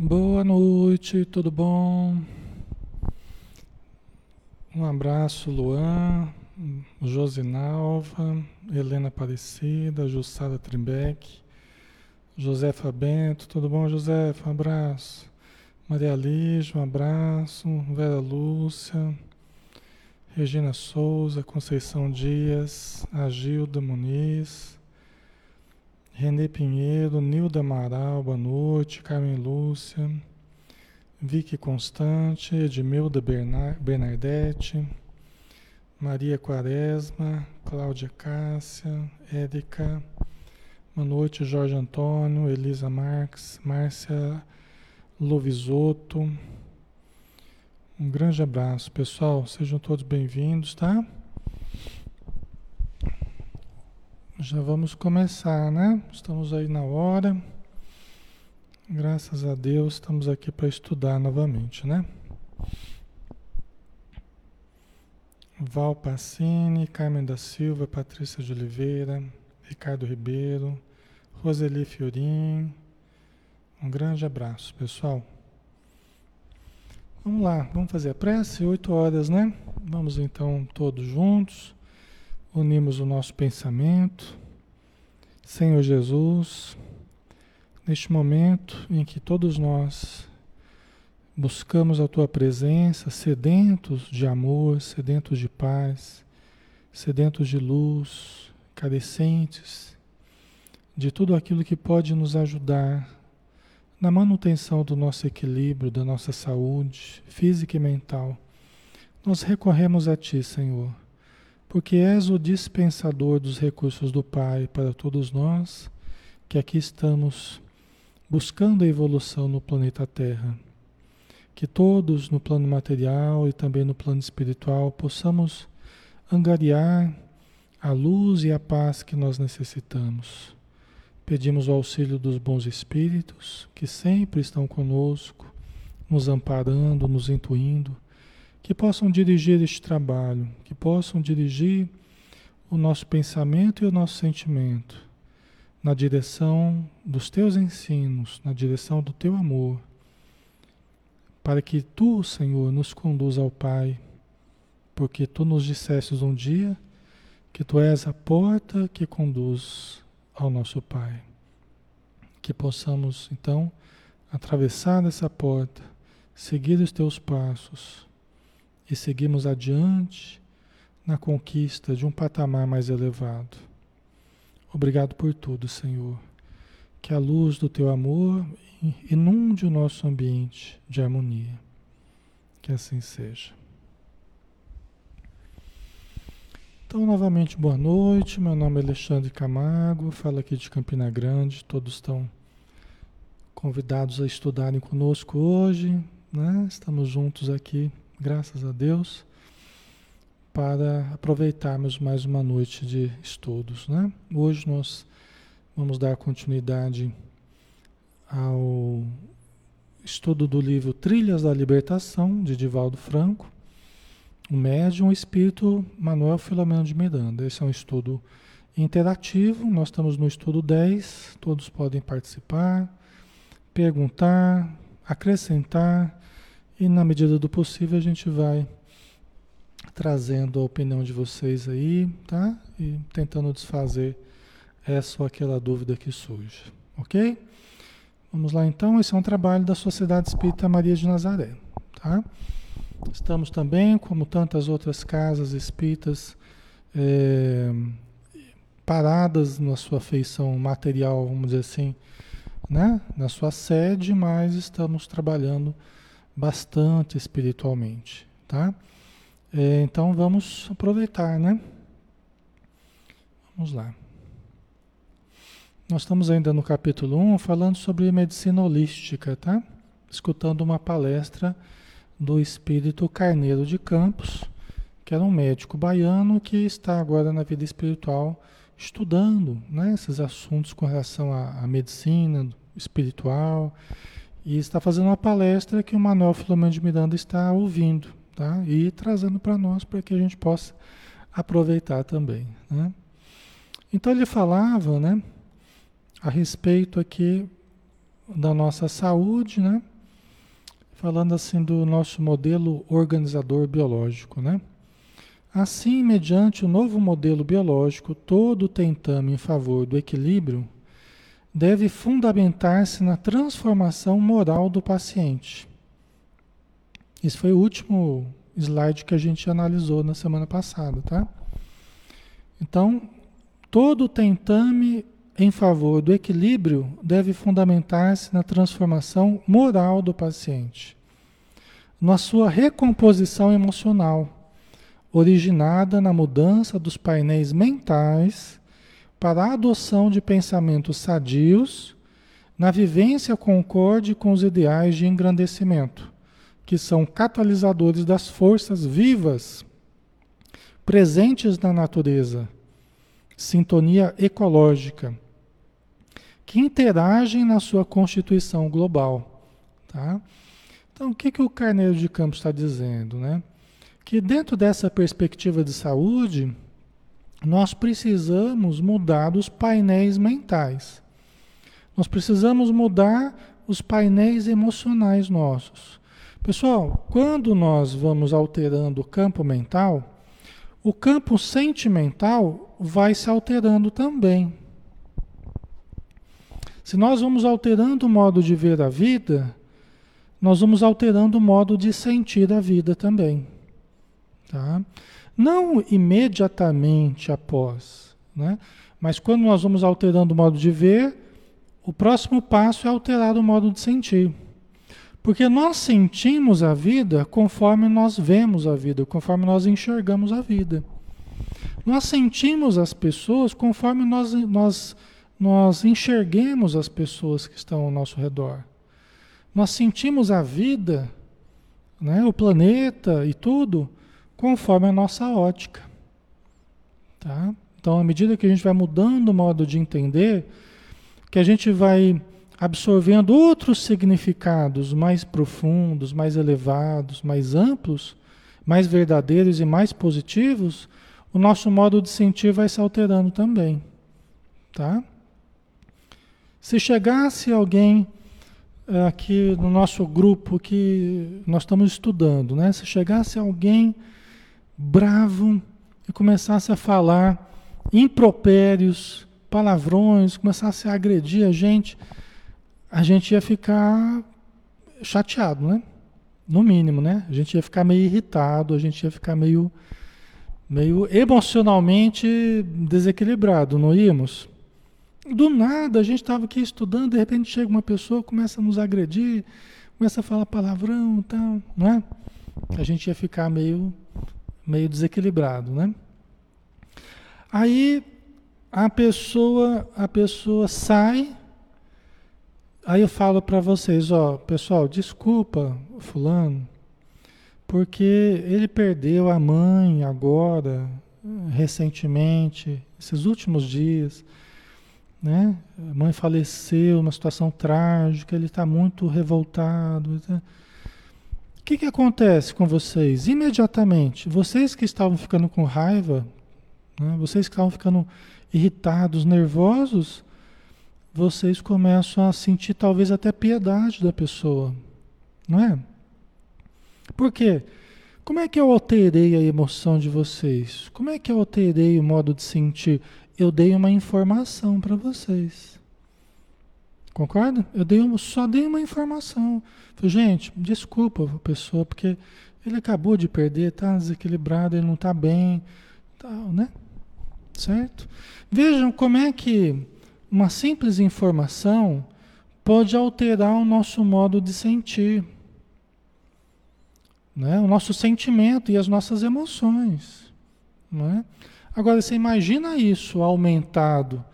Boa noite, tudo bom? Um abraço, Luan, Josinalva, Helena Aparecida, Jussara Trimbeck, Josefa Bento, tudo bom, Josefa? Um abraço. Maria Lígia, um abraço. Vera Lúcia, Regina Souza, Conceição Dias, Agilda Muniz, Renê Pinheiro, Nilda Amaral, boa noite, Carmen Lúcia. Vicky Constante, Edmilda Bernardetti, Maria Quaresma, Cláudia Cássia, Érica, boa noite, Jorge Antônio, Elisa Marques, Márcia Lovisotto. Um grande abraço, pessoal. Sejam todos bem-vindos, tá? Já vamos começar, né? Estamos aí na hora. Graças a Deus, estamos aqui para estudar novamente, né? Val Passini, Carmen da Silva, Patrícia de Oliveira, Ricardo Ribeiro, Roseli Fiorin. Um grande abraço, pessoal. Vamos lá, vamos fazer a prece, oito horas, né? Vamos então todos juntos, unimos o nosso pensamento. Senhor Jesus, neste momento em que todos nós buscamos a tua presença, sedentos de amor, sedentos de paz, sedentos de luz, carecentes de tudo aquilo que pode nos ajudar na manutenção do nosso equilíbrio, da nossa saúde física e mental. Nós recorremos a Ti, Senhor, porque és o dispensador dos recursos do Pai para todos nós que aqui estamos buscando a evolução no planeta Terra. Que todos no plano material e também no plano espiritual possamos angariar a luz e a paz que nós necessitamos. Pedimos o auxílio dos bons espíritos que sempre estão conosco, nos amparando, nos intuindo, que possam dirigir este trabalho, que possam dirigir o nosso pensamento e o nosso sentimento na direção dos teus ensinos, na direção do teu amor, para que tu, Senhor, nos conduza ao Pai, porque tu nos disseste um dia que tu és a porta que conduz ao nosso Pai. Que possamos, então, atravessar essa porta, seguir os teus passos e seguirmos adiante na conquista de um patamar mais elevado Obrigado por tudo, Senhor. Que a luz do teu amor inunde o nosso ambiente de harmonia. Que assim seja. Então, novamente, boa noite. Meu nome é Alexandre Camargo, falo aqui de Campina Grande. Todos estão convidados a estudarem conosco hoje. Né? Estamos juntos aqui, graças a Deus para aproveitarmos mais uma noite de estudos. Né? Hoje nós vamos dar continuidade ao estudo do livro Trilhas da Libertação, de Divaldo Franco, o médium, espírito Manuel Filomeno de Miranda. Esse é um estudo interativo, nós estamos no estudo 10, todos podem participar, perguntar, acrescentar, e na medida do possível a gente vai trazendo a opinião de vocês aí, tá? E tentando desfazer essa ou aquela dúvida que surge, ok? Vamos lá então, esse é um trabalho da Sociedade Espírita Maria de Nazaré, tá? Estamos também, como tantas outras casas espíritas, é, paradas na sua feição material, vamos dizer assim, né? na sua sede, mas estamos trabalhando bastante espiritualmente, tá? É, então vamos aproveitar, né? Vamos lá. Nós estamos ainda no capítulo 1 falando sobre medicina holística, tá? Escutando uma palestra do espírito Carneiro de Campos, que era um médico baiano que está agora na vida espiritual estudando né, esses assuntos com relação à, à medicina espiritual e está fazendo uma palestra que o Manuel Filomeno de Miranda está ouvindo tá? E trazendo para nós para que a gente possa aproveitar também, né? Então ele falava, né, a respeito aqui da nossa saúde, né? Falando assim do nosso modelo organizador biológico, né? Assim, mediante o novo modelo biológico, todo tentame em favor do equilíbrio deve fundamentar-se na transformação moral do paciente. Esse foi o último slide que a gente analisou na semana passada, tá? Então, todo tentame em favor do equilíbrio deve fundamentar-se na transformação moral do paciente, na sua recomposição emocional originada na mudança dos painéis mentais para a adoção de pensamentos sadios, na vivência concorde com os ideais de engrandecimento, que são catalisadores das forças vivas presentes na natureza, sintonia ecológica, que interagem na sua constituição global. Tá? Então, o que, que o Carneiro de Campos está dizendo? Né? que dentro dessa perspectiva de saúde, nós precisamos mudar os painéis mentais. Nós precisamos mudar os painéis emocionais nossos. Pessoal, quando nós vamos alterando o campo mental, o campo sentimental vai se alterando também. Se nós vamos alterando o modo de ver a vida, nós vamos alterando o modo de sentir a vida também. Tá? Não imediatamente após, né? mas quando nós vamos alterando o modo de ver, o próximo passo é alterar o modo de sentir. Porque nós sentimos a vida conforme nós vemos a vida, conforme nós enxergamos a vida. Nós sentimos as pessoas conforme nós, nós, nós enxerguemos as pessoas que estão ao nosso redor. Nós sentimos a vida, né, o planeta e tudo, conforme a nossa ótica. Tá? Então, à medida que a gente vai mudando o modo de entender, que a gente vai absorvendo outros significados mais profundos, mais elevados, mais amplos, mais verdadeiros e mais positivos, o nosso modo de sentir vai se alterando também. Tá? Se chegasse alguém eh, aqui no nosso grupo que nós estamos estudando, né? Se chegasse alguém bravo e começasse a falar impropérios, palavrões, começasse a agredir a gente, a gente ia ficar chateado, né? No mínimo, né? A gente ia ficar meio irritado, a gente ia ficar meio, meio emocionalmente desequilibrado, não íamos? Do nada, a gente estava aqui estudando, de repente chega uma pessoa, começa a nos agredir, começa a falar palavrão e tal, não é? A gente ia ficar meio meio desequilibrado, né? Aí a pessoa, a pessoa sai. Aí eu falo para vocês, ó, pessoal, desculpa, fulano, porque ele perdeu a mãe agora, recentemente, esses últimos dias, né? A mãe faleceu, uma situação trágica, ele está muito revoltado. Tá? Que, que acontece com vocês? Imediatamente, vocês que estavam ficando com raiva, né, vocês que estavam ficando irritados, nervosos, vocês começam a sentir talvez até piedade da pessoa, não é? Por quê? Como é que eu alterei a emoção de vocês? Como é que eu alterei o modo de sentir? Eu dei uma informação para vocês. Concorda? Eu dei uma, só dei uma informação. Falei, gente, desculpa a pessoa, porque ele acabou de perder, está desequilibrado, ele não está bem, tal, né? Certo? Vejam como é que uma simples informação pode alterar o nosso modo de sentir, né? o nosso sentimento e as nossas emoções. Né? Agora, você imagina isso aumentado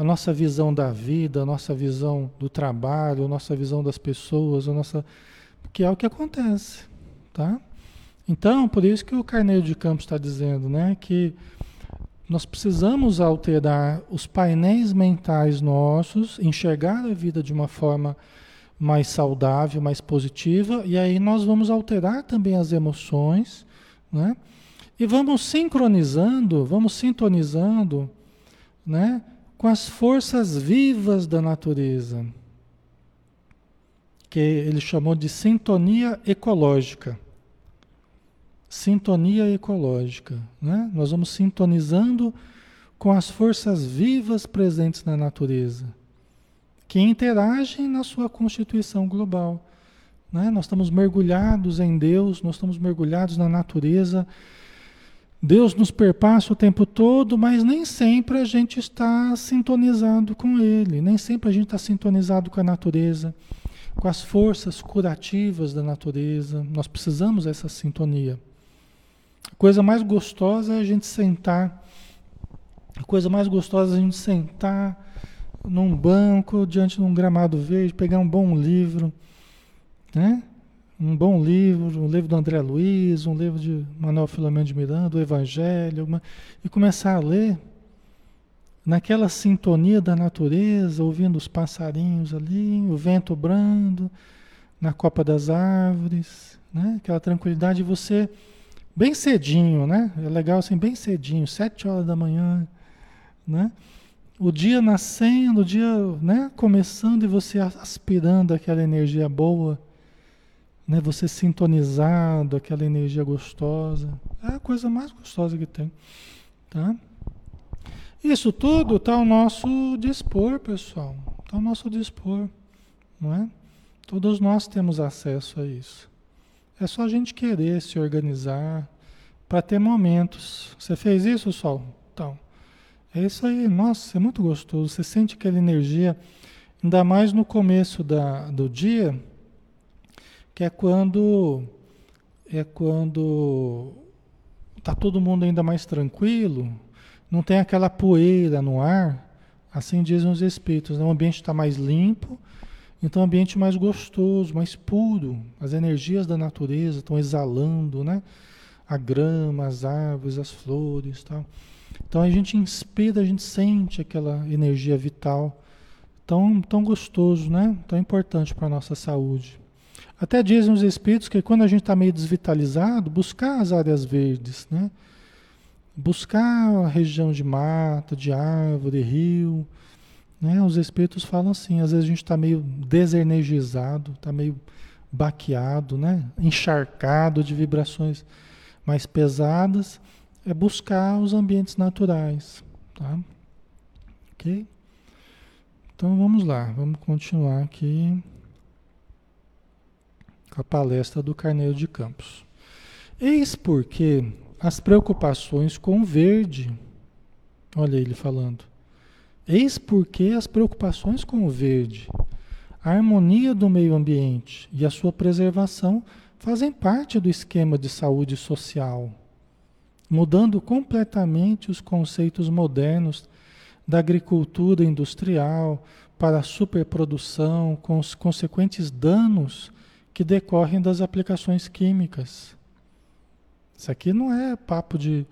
a nossa visão da vida, a nossa visão do trabalho, a nossa visão das pessoas, a nossa que é o que acontece, tá? Então, por isso que o Carneiro de Campos está dizendo, né, que nós precisamos alterar os painéis mentais nossos, enxergar a vida de uma forma mais saudável, mais positiva, e aí nós vamos alterar também as emoções, né? E vamos sincronizando, vamos sintonizando, né? Com as forças vivas da natureza. que ele chamou de sintonia ecológica. Sintonia ecológica. Né? Nós vamos sintonizando com as forças vivas presentes na natureza, que interagem na sua constituição global. Né? Nós estamos mergulhados em Deus, nós estamos mergulhados na natureza. Deus nos perpassa o tempo todo, mas nem sempre a gente está sintonizado com Ele, nem sempre a gente está sintonizado com a natureza com as forças curativas da natureza. Nós precisamos dessa sintonia. A coisa mais gostosa é a gente sentar. A coisa mais gostosa é a gente sentar num banco, diante de um gramado verde, pegar um bom livro, né? Um bom livro, um livro do André Luiz, um livro de Manuel Filomeno de Miranda, o Evangelho, uma, e começar a ler naquela sintonia da natureza, ouvindo os passarinhos ali, o vento brando na copa das árvores, né? Aquela tranquilidade de você bem cedinho, né? É legal assim, bem cedinho, sete horas da manhã, né? O dia nascendo, o dia, né, começando e você aspirando aquela energia boa, né? Você sintonizado, aquela energia gostosa. É a coisa mais gostosa que tem, tá? Isso tudo está ao nosso dispor, pessoal. Está ao nosso dispor, não é? Todos nós temos acesso a isso. É só a gente querer se organizar para ter momentos. Você fez isso, Sol? Então, é isso aí. Nossa, é muito gostoso. Você sente aquela energia, ainda mais no começo da, do dia, que é quando é quando está todo mundo ainda mais tranquilo não tem aquela poeira no ar, assim dizem os espíritos. Né? O ambiente está mais limpo, então o ambiente mais gostoso, mais puro. As energias da natureza estão exalando, né? A grama, as árvores, as flores, tal. Então a gente inspira, a gente sente aquela energia vital tão, tão gostoso, né? Tão importante para a nossa saúde. Até dizem os espíritos que quando a gente está meio desvitalizado, buscar as áreas verdes, né? buscar a região de mata, de árvore, rio. Né? Os espíritos falam assim, às vezes a gente está meio desenergizado, está meio baqueado, né? encharcado de vibrações mais pesadas, é buscar os ambientes naturais. Tá? Ok? Então vamos lá, vamos continuar aqui a palestra do Carneiro de Campos. Eis porque as preocupações com o verde. Olha ele falando. Eis porque as preocupações com o verde, a harmonia do meio ambiente e a sua preservação fazem parte do esquema de saúde social, mudando completamente os conceitos modernos da agricultura industrial para a superprodução, com os consequentes danos que decorrem das aplicações químicas. Isso aqui não é papo de,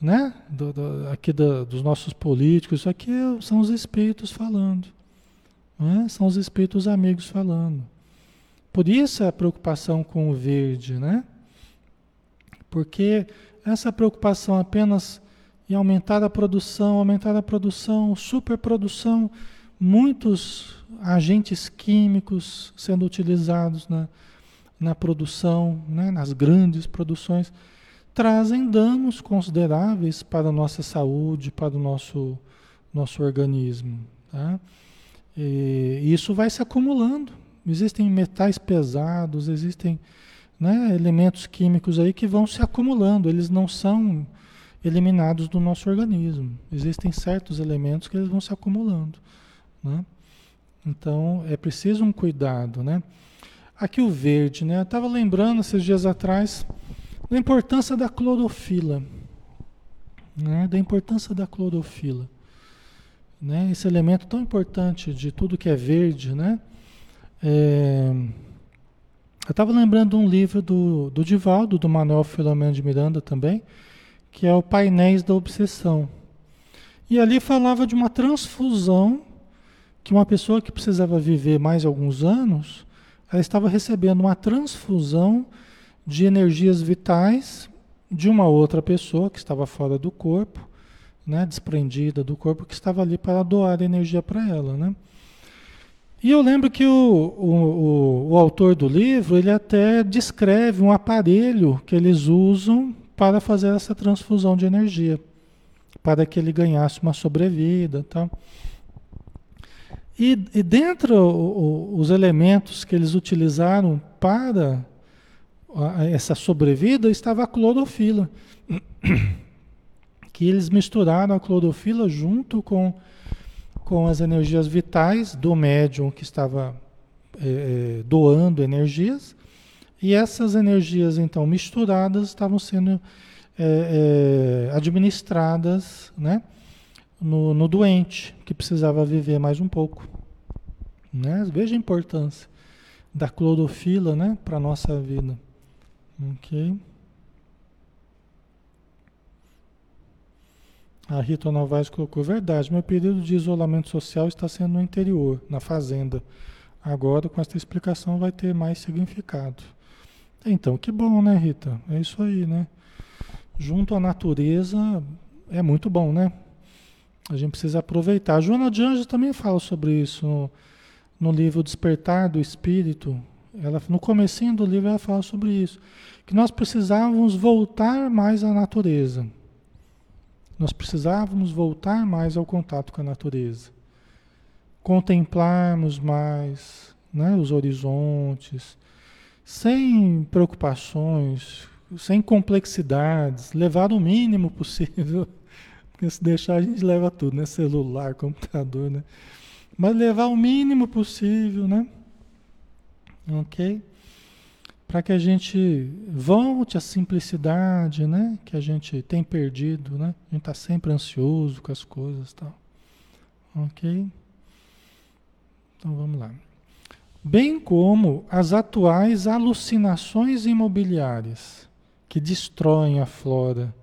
né? Do, do, aqui do, dos nossos políticos, isso aqui são os espíritos falando. Né? São os espíritos amigos falando. Por isso a preocupação com o verde, né? Porque essa preocupação apenas em aumentar a produção, aumentar a produção, superprodução, muitos agentes químicos sendo utilizados na, na produção, né? nas grandes produções trazem danos consideráveis para a nossa saúde, para o nosso, nosso organismo. Tá? E isso vai se acumulando. Existem metais pesados, existem né, elementos químicos aí que vão se acumulando, eles não são eliminados do nosso organismo. Existem certos elementos que eles vão se acumulando. Né? Então é preciso um cuidado. Né? Aqui o verde, né? eu estava lembrando esses dias atrás da importância da clorofila, né? da importância da clorofila. Né? Esse elemento tão importante de tudo que é verde, né? É... Eu estava lembrando um livro do, do Divaldo, do Manuel Filomeno de Miranda também, que é o Painéis da Obsessão. E ali falava de uma transfusão que uma pessoa que precisava viver mais alguns anos, ela estava recebendo uma transfusão de energias vitais de uma outra pessoa que estava fora do corpo, né, desprendida do corpo, que estava ali para doar energia para ela. Né? E eu lembro que o, o, o, o, autor do livro, ele até descreve um aparelho que eles usam para fazer essa transfusão de energia, para que ele ganhasse uma sobrevida tal. E, e dentro os elementos que eles utilizaram para essa sobrevida estava a clorofila, que eles misturaram a clorofila junto com com as energias vitais do médium que estava é, doando energias, e essas energias então misturadas estavam sendo é, é, administradas né, no, no, doente, que precisava viver mais um pouco. Né? Veja a importância da clorofila né, para a nossa vida. Ok? A Rita Novaes colocou, verdade, meu período de isolamento social está sendo no interior, na fazenda. Agora, com esta explicação, vai ter mais significado. Então, que bom, né, Rita? É isso aí, né? Junto à natureza, é muito bom, né? A gente precisa aproveitar. A Joana de Anjos também fala sobre isso no, no livro Despertar do Espírito. Ela, no comecinho do livro ela fala sobre isso. Que nós precisávamos voltar mais à natureza nós precisávamos voltar mais ao contato com a natureza, contemplarmos mais né, os horizontes, sem preocupações, sem complexidades, levar o mínimo possível, porque se deixar a gente leva tudo, né? Celular, computador, né? Mas levar o mínimo possível, né? Ok? para que a gente volte à simplicidade, né? Que a gente tem perdido, né? A gente está sempre ansioso com as coisas, tal. Ok? Então vamos lá. Bem como as atuais alucinações imobiliárias que destroem a flora,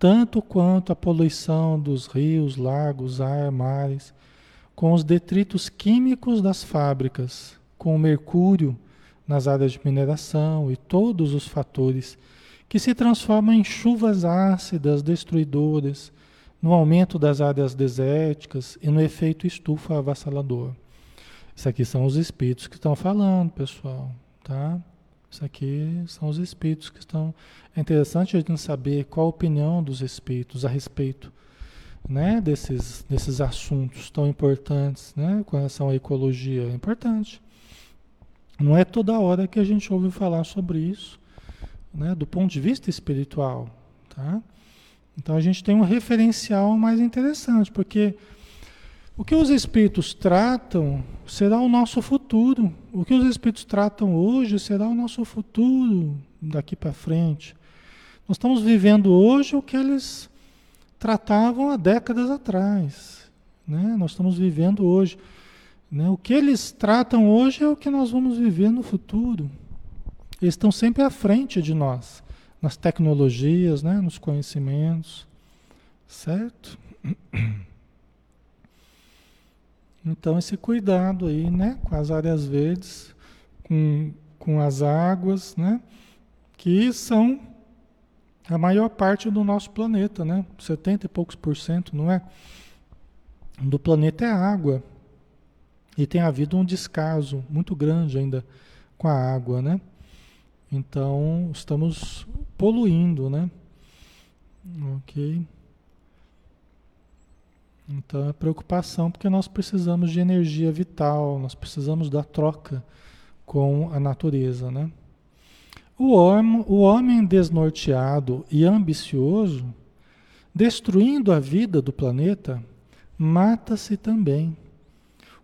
tanto quanto a poluição dos rios, lagos, ar, mares, com os detritos químicos das fábricas, com o mercúrio nas áreas de mineração e todos os fatores que se transformam em chuvas ácidas destruidoras, no aumento das áreas desérticas e no efeito estufa avassalador. Isso aqui são os espíritos que estão falando, pessoal, tá? Isso aqui são os espíritos que estão. É interessante a gente saber qual a opinião dos espíritos a respeito né, desses, desses assuntos tão importantes né, com relação à ecologia. É importante. Não é toda hora que a gente ouve falar sobre isso, né, do ponto de vista espiritual, tá? Então a gente tem um referencial mais interessante, porque o que os espíritos tratam será o nosso futuro. O que os espíritos tratam hoje será o nosso futuro daqui para frente. Nós estamos vivendo hoje o que eles tratavam há décadas atrás. Né? Nós estamos vivendo hoje. Né? O que eles tratam hoje é o que nós vamos viver no futuro. Eles estão sempre à frente de nós, nas tecnologias, né? nos conhecimentos. Certo? Então, esse cuidado aí, né? Com as áreas verdes, com, com as águas, né? Que são a maior parte do nosso planeta, né? 70 e poucos por cento, não é? Do planeta é água. E tem havido um descaso muito grande ainda com a água, né? Então, estamos poluindo, né? Ok. Então, é preocupação porque nós precisamos de energia vital, nós precisamos da troca com a natureza, né? O homem, o homem desnorteado e ambicioso, destruindo a vida do planeta, mata-se também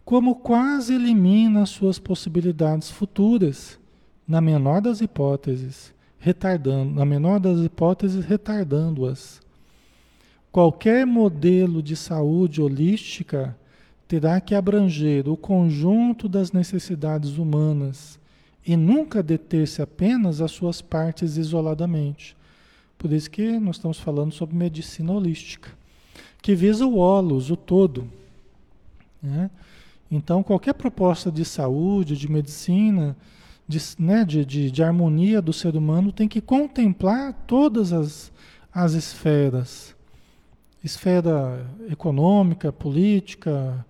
como quase elimina suas possibilidades futuras, na menor das hipóteses, retardando, na menor das hipóteses, retardando-as. Qualquer modelo de saúde holística terá que abranger o conjunto das necessidades humanas e nunca deter-se apenas às suas partes isoladamente. Por isso que nós estamos falando sobre medicina holística, que visa o holos, o todo. Né? Então, qualquer proposta de saúde, de medicina, de, né, de, de, de, harmonia do ser humano tem que contemplar todas as, as esferas. Esfera econômica, política,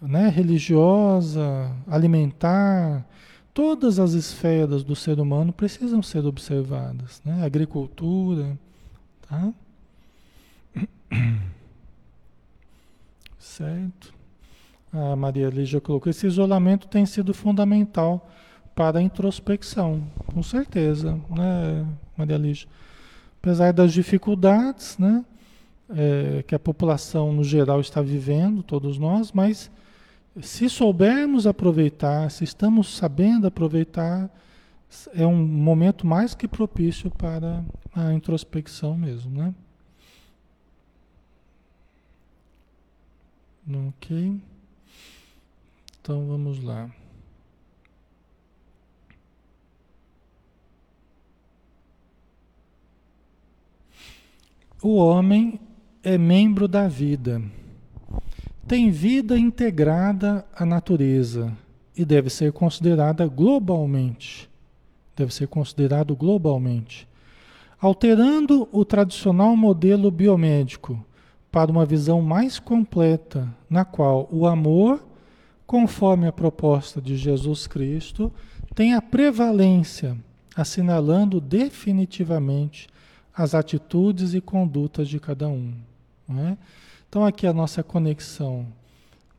né, religiosa, alimentar, todas as esferas do ser humano precisam ser observadas, né? Agricultura, tá? Certo? A Maria Lígia colocou: esse isolamento tem sido fundamental para a introspecção, com certeza, né, Maria Lígia? Apesar das dificuldades, né? É, que a população no geral está vivendo, todos nós, mas se soubermos aproveitar, se estamos sabendo aproveitar, é um momento mais que propício para a introspecção mesmo, né? Ok. Então vamos lá. O homem é membro da vida tem vida integrada à natureza e deve ser considerada globalmente. Deve ser considerado globalmente. Alterando o tradicional modelo biomédico para uma visão mais completa, na qual o amor, conforme a proposta de Jesus Cristo, tem a prevalência, assinalando definitivamente as atitudes e condutas de cada um. É? Então, aqui a nossa conexão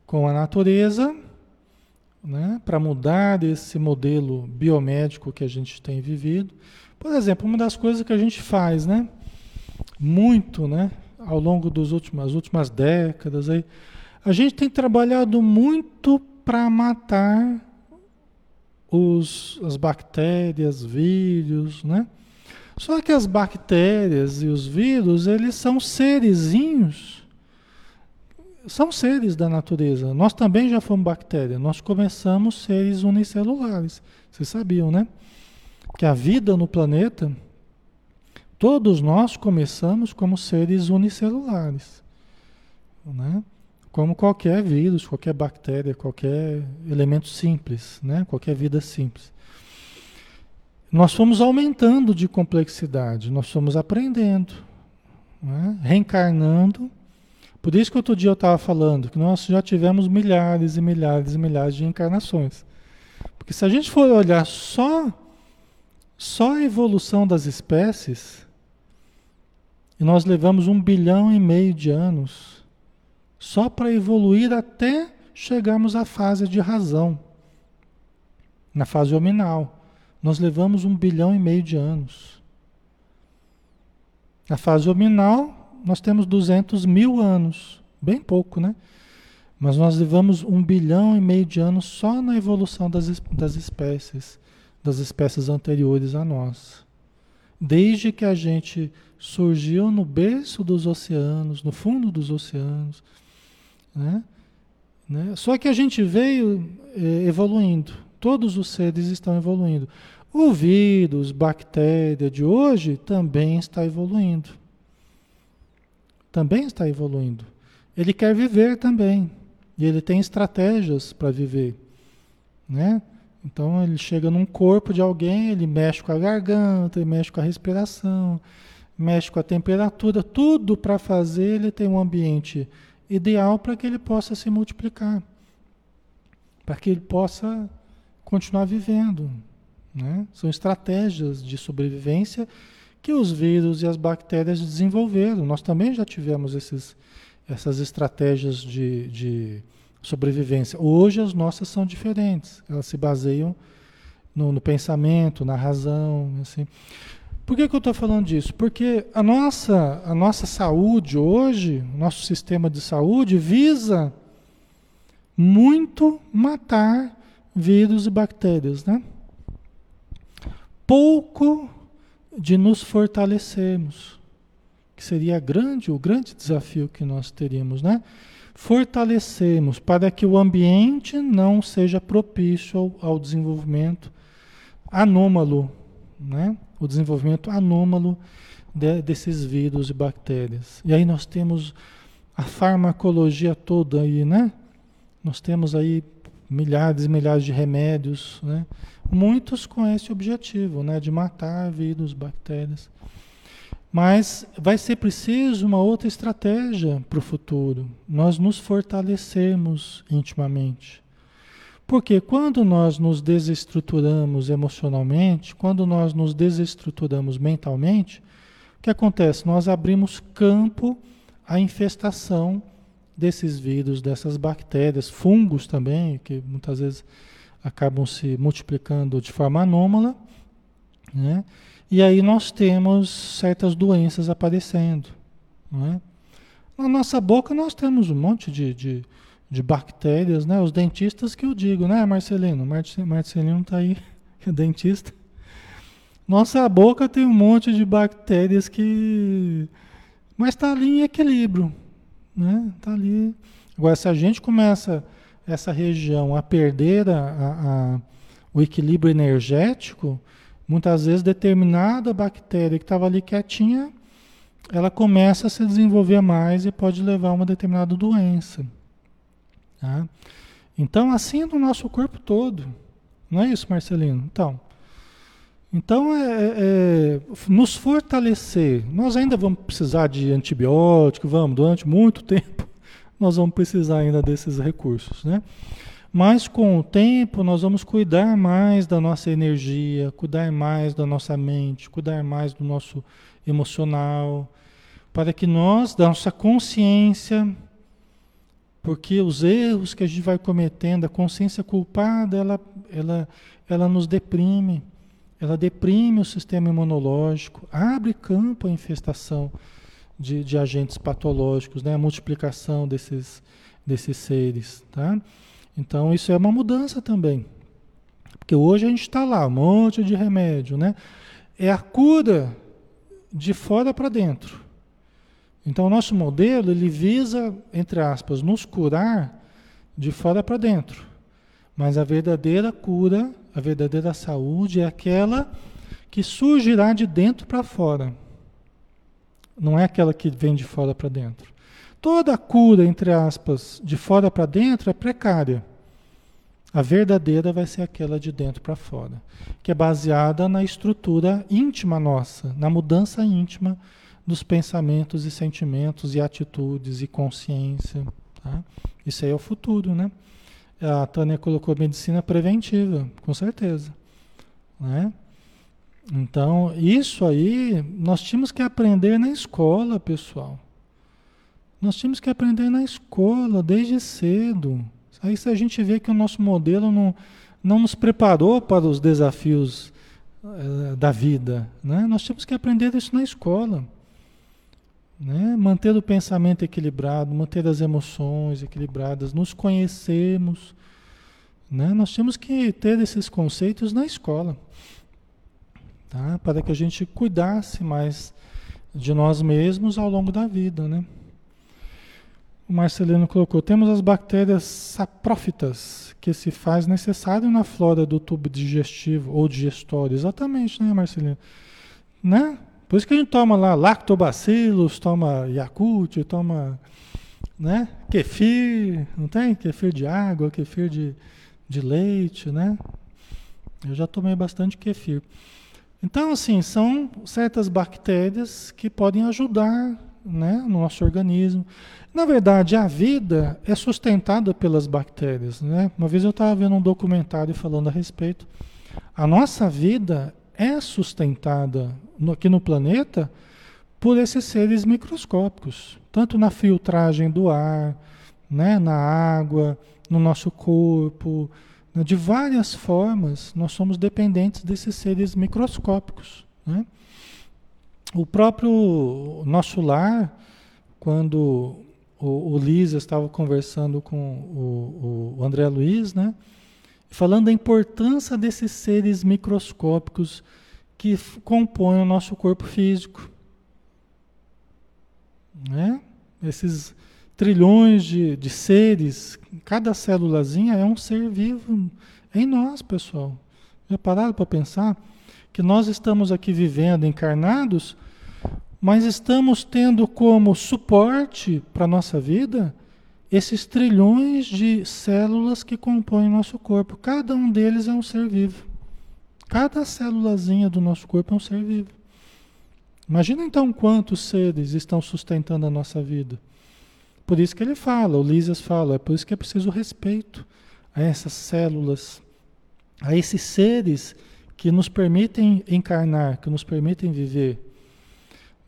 com a natureza, né, para mudar esse modelo biomédico que a gente tem vivido. Por exemplo, uma das coisas que a gente faz, né, muito, né, ao longo das últimas, últimas décadas, aí, a gente tem trabalhado muito para matar os, as bactérias, vírus, né? Só que as bactérias e os vírus, eles são serizinhos são seres da natureza. Nós também já fomos bactéria. Nós começamos seres unicelulares. Vocês sabiam, né? Que a vida no planeta, todos nós começamos como seres unicelulares. Né? Como qualquer vírus, qualquer bactéria, qualquer elemento simples, né? qualquer vida simples. Nós fomos aumentando de complexidade, nós fomos aprendendo, né? reencarnando por isso que outro dia eu estava falando que nós já tivemos milhares e milhares e milhares de encarnações. Porque se a gente for olhar só, só a evolução das espécies, e nós levamos um bilhão e meio de anos só para evoluir até chegarmos à fase de razão, na fase hominal. Nós levamos um bilhão e meio de anos. Na fase hominal, nós temos 200 mil anos, bem pouco, né? Mas nós levamos um bilhão e meio de anos só na evolução das, das espécies, das espécies anteriores a nós. Desde que a gente surgiu no berço dos oceanos, no fundo dos oceanos, né? né? Só que a gente veio eh, evoluindo, todos os seres estão evoluindo. O vírus, bactéria de hoje também está evoluindo também está evoluindo. Ele quer viver também. E ele tem estratégias para viver. Né? Então ele chega num corpo de alguém, ele mexe com a garganta, ele mexe com a respiração, mexe com a temperatura, tudo para fazer ele ter um ambiente ideal para que ele possa se multiplicar. Para que ele possa continuar vivendo. Né? São estratégias de sobrevivência que os vírus e as bactérias desenvolveram. Nós também já tivemos esses, essas estratégias de, de sobrevivência. Hoje as nossas são diferentes. Elas se baseiam no, no pensamento, na razão. Assim. Por que, que eu estou falando disso? Porque a nossa, a nossa saúde hoje, nosso sistema de saúde, visa muito matar vírus e bactérias, né? Pouco de nos fortalecermos, que seria grande, o grande desafio que nós teríamos, né? Fortalecermos para que o ambiente não seja propício ao, ao desenvolvimento anômalo, né? O desenvolvimento anômalo de, desses vírus e bactérias. E aí nós temos a farmacologia toda aí, né? Nós temos aí milhares e milhares de remédios, né? Muitos com esse objetivo, né? De matar vírus, bactérias. Mas vai ser preciso uma outra estratégia para o futuro. Nós nos fortalecermos intimamente. Porque quando nós nos desestruturamos emocionalmente, quando nós nos desestruturamos mentalmente, o que acontece? Nós abrimos campo à infestação desses vírus, dessas bactérias, fungos também, que muitas vezes acabam se multiplicando de forma anômala, né? E aí nós temos certas doenças aparecendo. Né? Na nossa boca nós temos um monte de, de, de, bactérias, né? Os dentistas que eu digo, né, Marcelino? Marcelino está aí, é dentista. Nossa boca tem um monte de bactérias que. Mas está ali em equilíbrio. Né? Tá ali. Agora, se a gente começa essa região a perder a, a, a, o equilíbrio energético, muitas vezes determinada bactéria que estava ali quietinha, ela começa a se desenvolver mais e pode levar a uma determinada doença. Tá? Então, assim é no nosso corpo todo. Não é isso, Marcelino? Então, então é, é, é, nos fortalecer. Nós ainda vamos precisar de antibiótico, vamos, durante muito tempo nós vamos precisar ainda desses recursos, né? Mas com o tempo nós vamos cuidar mais da nossa energia, cuidar mais da nossa mente, cuidar mais do nosso emocional, para que nós, da nossa consciência, porque os erros que a gente vai cometendo, a consciência culpada, ela, ela, ela nos deprime ela deprime o sistema imunológico, abre campo à infestação de, de agentes patológicos, né? a multiplicação desses, desses seres. Tá? Então, isso é uma mudança também. Porque hoje a gente está lá, um monte de remédio. Né? É a cura de fora para dentro. Então, o nosso modelo ele visa, entre aspas, nos curar de fora para dentro. Mas a verdadeira cura a verdadeira saúde é aquela que surgirá de dentro para fora. Não é aquela que vem de fora para dentro. Toda cura, entre aspas, de fora para dentro é precária. A verdadeira vai ser aquela de dentro para fora, que é baseada na estrutura íntima nossa, na mudança íntima dos pensamentos e sentimentos e atitudes e consciência. Tá? Isso aí é o futuro, né? A Tânia colocou medicina preventiva, com certeza. Né? Então, isso aí nós tínhamos que aprender na escola, pessoal. Nós tínhamos que aprender na escola, desde cedo. Aí se a gente vê que o nosso modelo não, não nos preparou para os desafios eh, da vida, né? nós temos que aprender isso na escola. Né? Manter o pensamento equilibrado, manter as emoções equilibradas, nos conhecermos. Né? Nós temos que ter esses conceitos na escola, tá? para que a gente cuidasse mais de nós mesmos ao longo da vida. Né? O Marcelino colocou: temos as bactérias saprófitas, que se faz necessário na flora do tubo digestivo ou digestório. Exatamente, né, Marcelino? Né? Por isso que a gente toma lá lactobacilos, toma Yakult, toma né, kefir, não tem? Kefir de água, kefir de, de leite, né? Eu já tomei bastante kefir. Então, assim, são certas bactérias que podem ajudar né, no nosso organismo. Na verdade, a vida é sustentada pelas bactérias. Né? Uma vez eu estava vendo um documentário falando a respeito. A nossa vida é sustentada no, aqui no planeta por esses seres microscópicos, tanto na filtragem do ar, né, na água, no nosso corpo, de várias formas nós somos dependentes desses seres microscópicos. Né? O próprio nosso lar, quando o, o Lisa estava conversando com o, o André Luiz, né? falando da importância desses seres microscópicos que compõem o nosso corpo físico. Né? Esses trilhões de, de seres, cada célulazinha é um ser vivo em nós, pessoal. Já pararam para pensar que nós estamos aqui vivendo encarnados, mas estamos tendo como suporte para a nossa vida esses trilhões de células que compõem nosso corpo. Cada um deles é um ser vivo. Cada célulazinha do nosso corpo é um ser vivo. Imagina então quantos seres estão sustentando a nossa vida. Por isso que ele fala, o Lísias fala, é por isso que é preciso respeito a essas células, a esses seres que nos permitem encarnar, que nos permitem viver.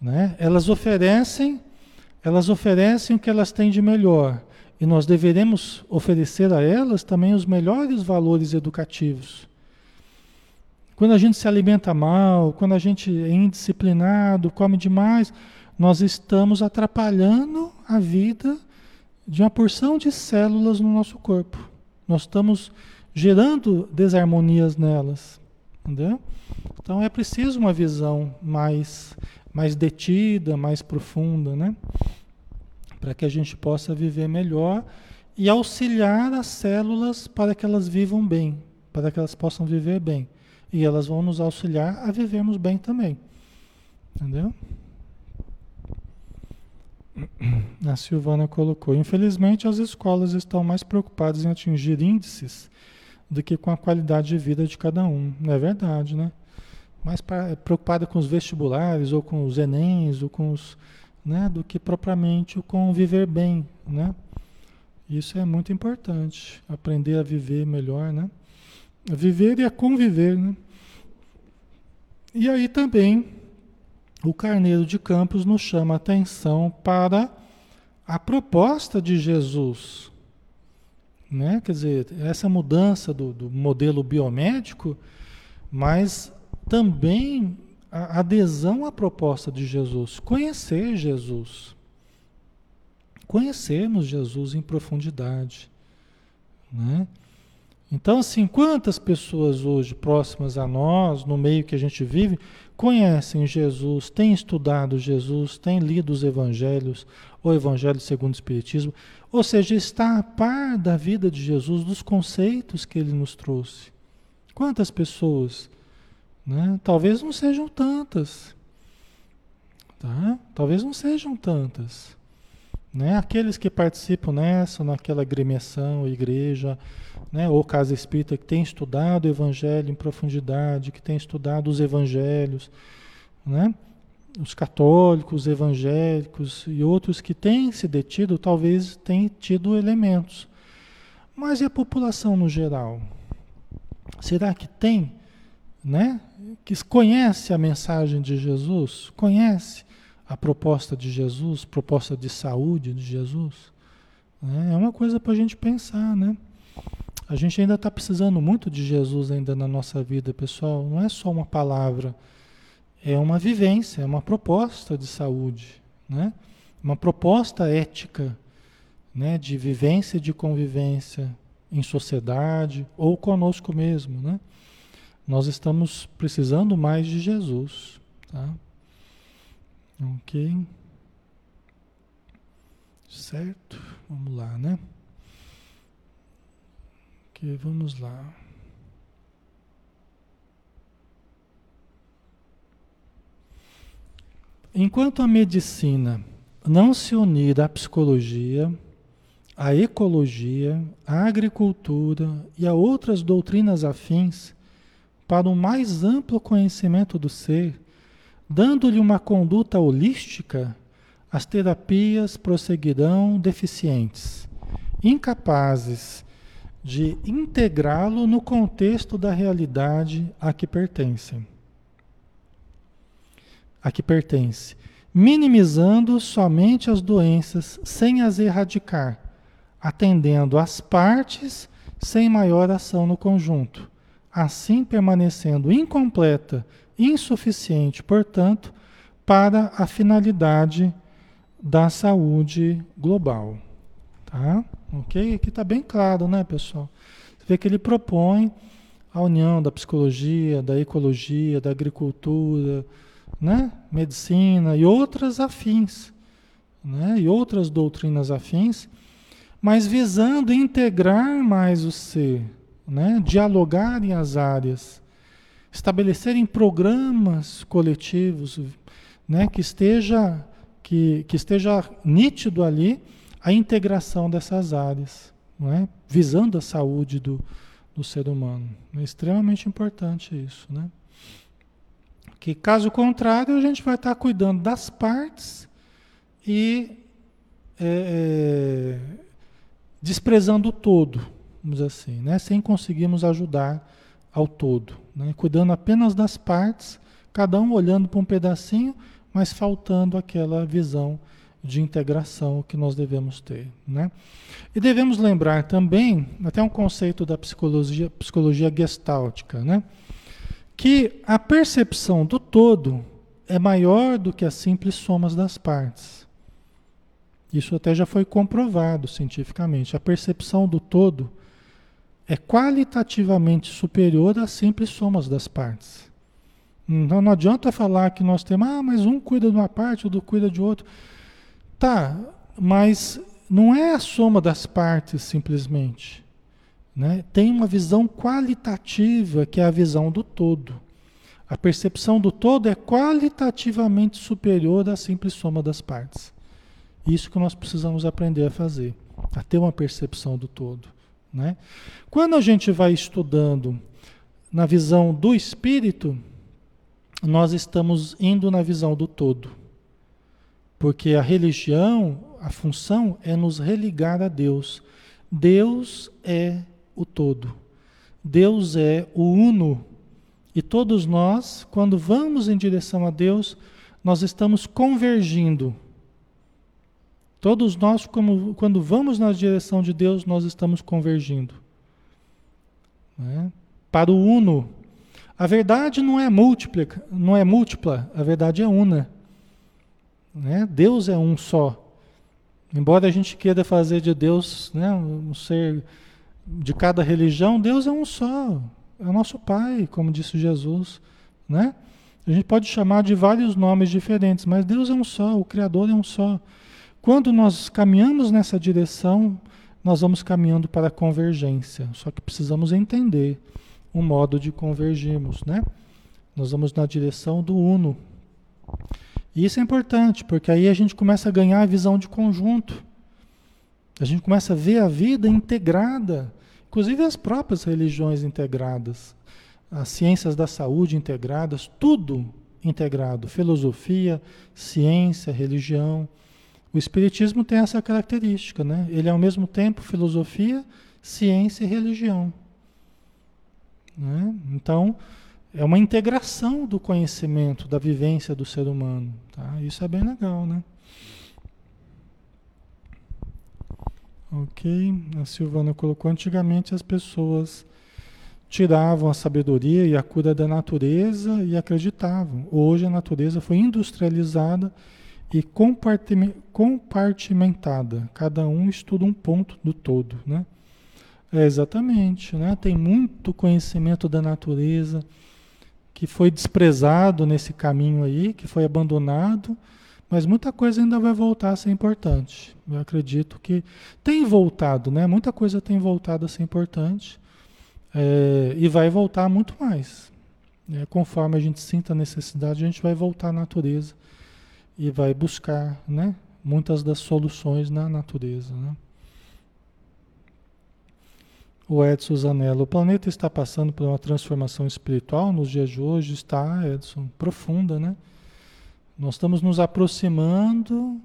Né? Elas oferecem, elas oferecem o que elas têm de melhor. E nós deveremos oferecer a elas também os melhores valores educativos. Quando a gente se alimenta mal, quando a gente é indisciplinado, come demais, nós estamos atrapalhando a vida de uma porção de células no nosso corpo. Nós estamos gerando desarmonias nelas. Entendeu? Então é preciso uma visão mais, mais detida, mais profunda, né? Para que a gente possa viver melhor e auxiliar as células para que elas vivam bem, para que elas possam viver bem. E elas vão nos auxiliar a vivermos bem também. Entendeu? A Silvana colocou: infelizmente, as escolas estão mais preocupadas em atingir índices do que com a qualidade de vida de cada um. Não é verdade, né? Mais pra, preocupada com os vestibulares, ou com os Enems, ou com os. Né, do que propriamente com viver bem, né? Isso é muito importante, aprender a viver melhor, né? A viver e a conviver, né? E aí também o Carneiro de Campos nos chama a atenção para a proposta de Jesus. Né? Quer dizer, essa mudança do, do modelo biomédico, mas também a adesão à proposta de Jesus, conhecer Jesus. Conhecermos Jesus em profundidade. Né? Então, assim, quantas pessoas hoje próximas a nós, no meio que a gente vive, conhecem Jesus, têm estudado Jesus, têm lido os evangelhos, o Evangelho segundo o Espiritismo, ou seja, está a par da vida de Jesus, dos conceitos que ele nos trouxe. Quantas pessoas? Né? Talvez não sejam tantas. Tá? Talvez não sejam tantas. Né? Aqueles que participam nessa, naquela agremiação, igreja, né? ou casa espírita, que tem estudado o evangelho em profundidade, que tem estudado os evangelhos, né? os católicos, evangélicos e outros que têm se detido, talvez tenham tido elementos. Mas e a população no geral? Será que tem, né? Que conhece a mensagem de Jesus? Conhece? A proposta de Jesus, proposta de saúde de Jesus? Né? É uma coisa para a gente pensar, né? A gente ainda está precisando muito de Jesus ainda na nossa vida, pessoal. Não é só uma palavra, é uma vivência, é uma proposta de saúde, né? Uma proposta ética, né? De vivência, de convivência em sociedade ou conosco mesmo, né? Nós estamos precisando mais de Jesus, tá? Ok. Certo? Vamos lá, né? Ok, vamos lá. Enquanto a medicina não se unir à psicologia, à ecologia, à agricultura e a outras doutrinas afins, para um mais amplo conhecimento do ser, Dando-lhe uma conduta holística, as terapias prosseguirão deficientes, incapazes de integrá-lo no contexto da realidade a que pertencem. A que pertence, minimizando somente as doenças sem as erradicar, atendendo às partes sem maior ação no conjunto, assim permanecendo incompleta insuficiente, portanto, para a finalidade da saúde global. Tá? Ok? Aqui está bem claro, né, pessoal? Você vê que ele propõe a união da psicologia, da ecologia, da agricultura, né? medicina e outras afins, né? e outras doutrinas afins, mas visando integrar mais o ser, né? dialogarem as áreas estabelecerem programas coletivos, né, que esteja que, que esteja nítido ali a integração dessas áreas, não é? visando a saúde do, do ser humano. É extremamente importante isso, né? Que caso contrário, a gente vai estar cuidando das partes e é, é, desprezando o todo, vamos assim, né? sem conseguirmos ajudar ao todo, né? cuidando apenas das partes, cada um olhando para um pedacinho, mas faltando aquela visão de integração que nós devemos ter. Né? E devemos lembrar também, até um conceito da psicologia, psicologia gestáltica, né? que a percepção do todo é maior do que as simples somas das partes. Isso até já foi comprovado cientificamente. A percepção do todo é qualitativamente superior às simples somas das partes. Então não adianta falar que nós temos, ah, mas um cuida de uma parte, outro cuida de outro. Tá, mas não é a soma das partes simplesmente. Né? Tem uma visão qualitativa, que é a visão do todo. A percepção do todo é qualitativamente superior à simples soma das partes. Isso que nós precisamos aprender a fazer, a ter uma percepção do todo. Né? Quando a gente vai estudando na visão do espírito, nós estamos indo na visão do todo. Porque a religião, a função é nos religar a Deus. Deus é o todo. Deus é o uno. E todos nós, quando vamos em direção a Deus, nós estamos convergindo. Todos nós, como, quando vamos na direção de Deus, nós estamos convergindo. Né? Para o uno. A verdade não é múltipla, não é múltipla, a verdade é una. Né? Deus é um só. Embora a gente queira fazer de Deus né, um ser de cada religião, Deus é um só. É o nosso Pai, como disse Jesus. Né? A gente pode chamar de vários nomes diferentes, mas Deus é um só, o Criador é um só. Quando nós caminhamos nessa direção, nós vamos caminhando para a convergência. Só que precisamos entender o modo de convergirmos, né? Nós vamos na direção do uno. E isso é importante, porque aí a gente começa a ganhar a visão de conjunto. A gente começa a ver a vida integrada, inclusive as próprias religiões integradas, as ciências da saúde integradas, tudo integrado, filosofia, ciência, religião. O espiritismo tem essa característica, né? Ele é ao mesmo tempo filosofia, ciência e religião. Né? Então, é uma integração do conhecimento, da vivência do ser humano. Tá? Isso é bem legal, né? Ok, a Silvana colocou, antigamente as pessoas tiravam a sabedoria e a cura da natureza e acreditavam. Hoje a natureza foi industrializada e compartimentada. Cada um estuda um ponto do todo, né? É, exatamente, né? Tem muito conhecimento da natureza, que foi desprezado nesse caminho aí, que foi abandonado, mas muita coisa ainda vai voltar a ser importante. Eu acredito que tem voltado, né? Muita coisa tem voltado a ser importante é, e vai voltar muito mais. É, conforme a gente sinta a necessidade, a gente vai voltar à natureza e vai buscar, né? Muitas das soluções na natureza, né? O Edson Zanello, o planeta está passando por uma transformação espiritual nos dias de hoje? Está, Edson, profunda, né? Nós estamos nos aproximando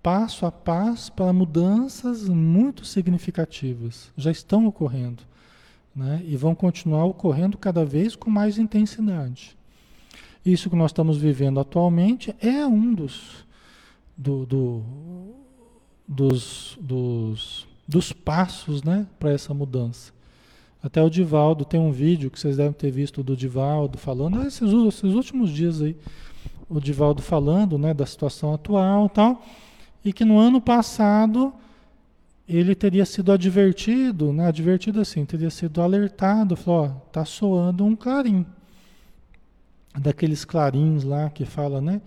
passo a passo para mudanças muito significativas. Já estão ocorrendo, né? E vão continuar ocorrendo cada vez com mais intensidade. Isso que nós estamos vivendo atualmente é um dos, do, do, dos, dos dos passos né, para essa mudança. Até o Divaldo tem um vídeo que vocês devem ter visto do Divaldo falando, esses, esses últimos dias aí, o Divaldo falando né, da situação atual e tal, e que no ano passado ele teria sido advertido, né, advertido assim, teria sido alertado, falou, tá soando um clarim. Daqueles clarins lá que fala, né,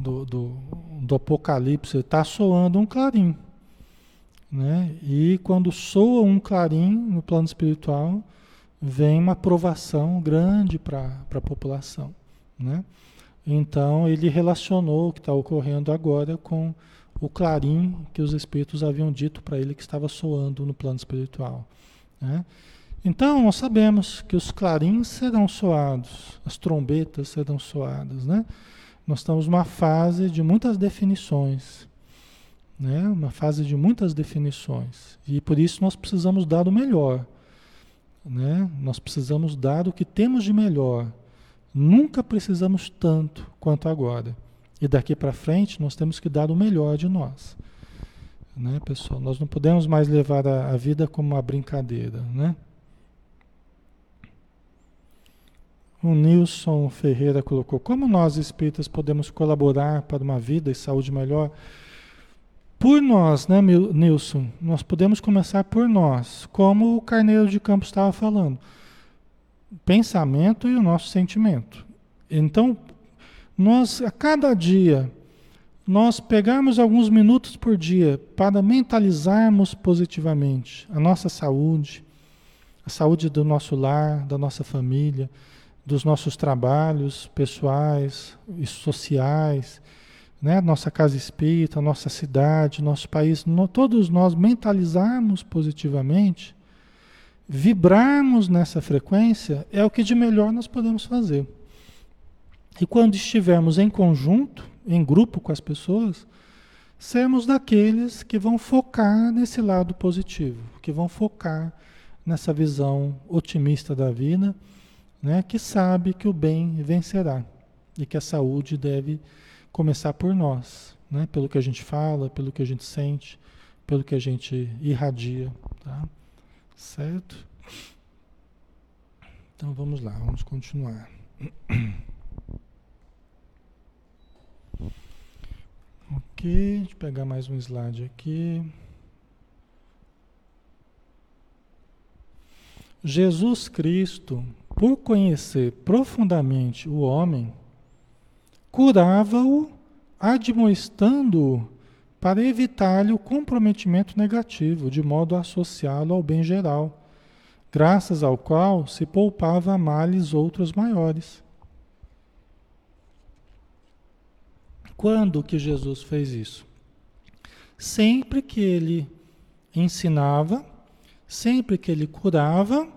do, do, do Apocalipse, tá soando um clarim. Né? E quando soa um clarim no plano espiritual, vem uma aprovação grande para a população. Né? Então ele relacionou o que está ocorrendo agora com o clarim que os espíritos haviam dito para ele que estava soando no plano espiritual. Né? Então, nós sabemos que os clarins serão soados, as trombetas serão soadas, né? Nós estamos numa fase de muitas definições, né? Uma fase de muitas definições. E por isso nós precisamos dar o melhor, né? Nós precisamos dar o que temos de melhor. Nunca precisamos tanto quanto agora. E daqui para frente nós temos que dar o melhor de nós. Né, pessoal? Nós não podemos mais levar a, a vida como uma brincadeira, né? O Nilson Ferreira colocou: Como nós espíritas podemos colaborar para uma vida e saúde melhor? Por nós, né, Nilson? Nós podemos começar por nós, como o Carneiro de Campos estava falando. Pensamento e o nosso sentimento. Então, nós, a cada dia, nós pegarmos alguns minutos por dia para mentalizarmos positivamente a nossa saúde, a saúde do nosso lar, da nossa família dos nossos trabalhos pessoais e sociais, né? nossa casa espírita, nossa cidade, nosso país, no, todos nós mentalizarmos positivamente, vibrarmos nessa frequência, é o que de melhor nós podemos fazer. E quando estivermos em conjunto, em grupo com as pessoas, sermos daqueles que vão focar nesse lado positivo, que vão focar nessa visão otimista da vida né, que sabe que o bem vencerá e que a saúde deve começar por nós, né, pelo que a gente fala, pelo que a gente sente, pelo que a gente irradia, tá? Certo? Então vamos lá, vamos continuar. Ok, deixa eu pegar mais um slide aqui. Jesus Cristo por conhecer profundamente o homem, curava-o, admoestando-o para evitar-lhe o comprometimento negativo, de modo a associá-lo ao bem geral, graças ao qual se poupava males outros maiores. Quando que Jesus fez isso? Sempre que ele ensinava, sempre que ele curava,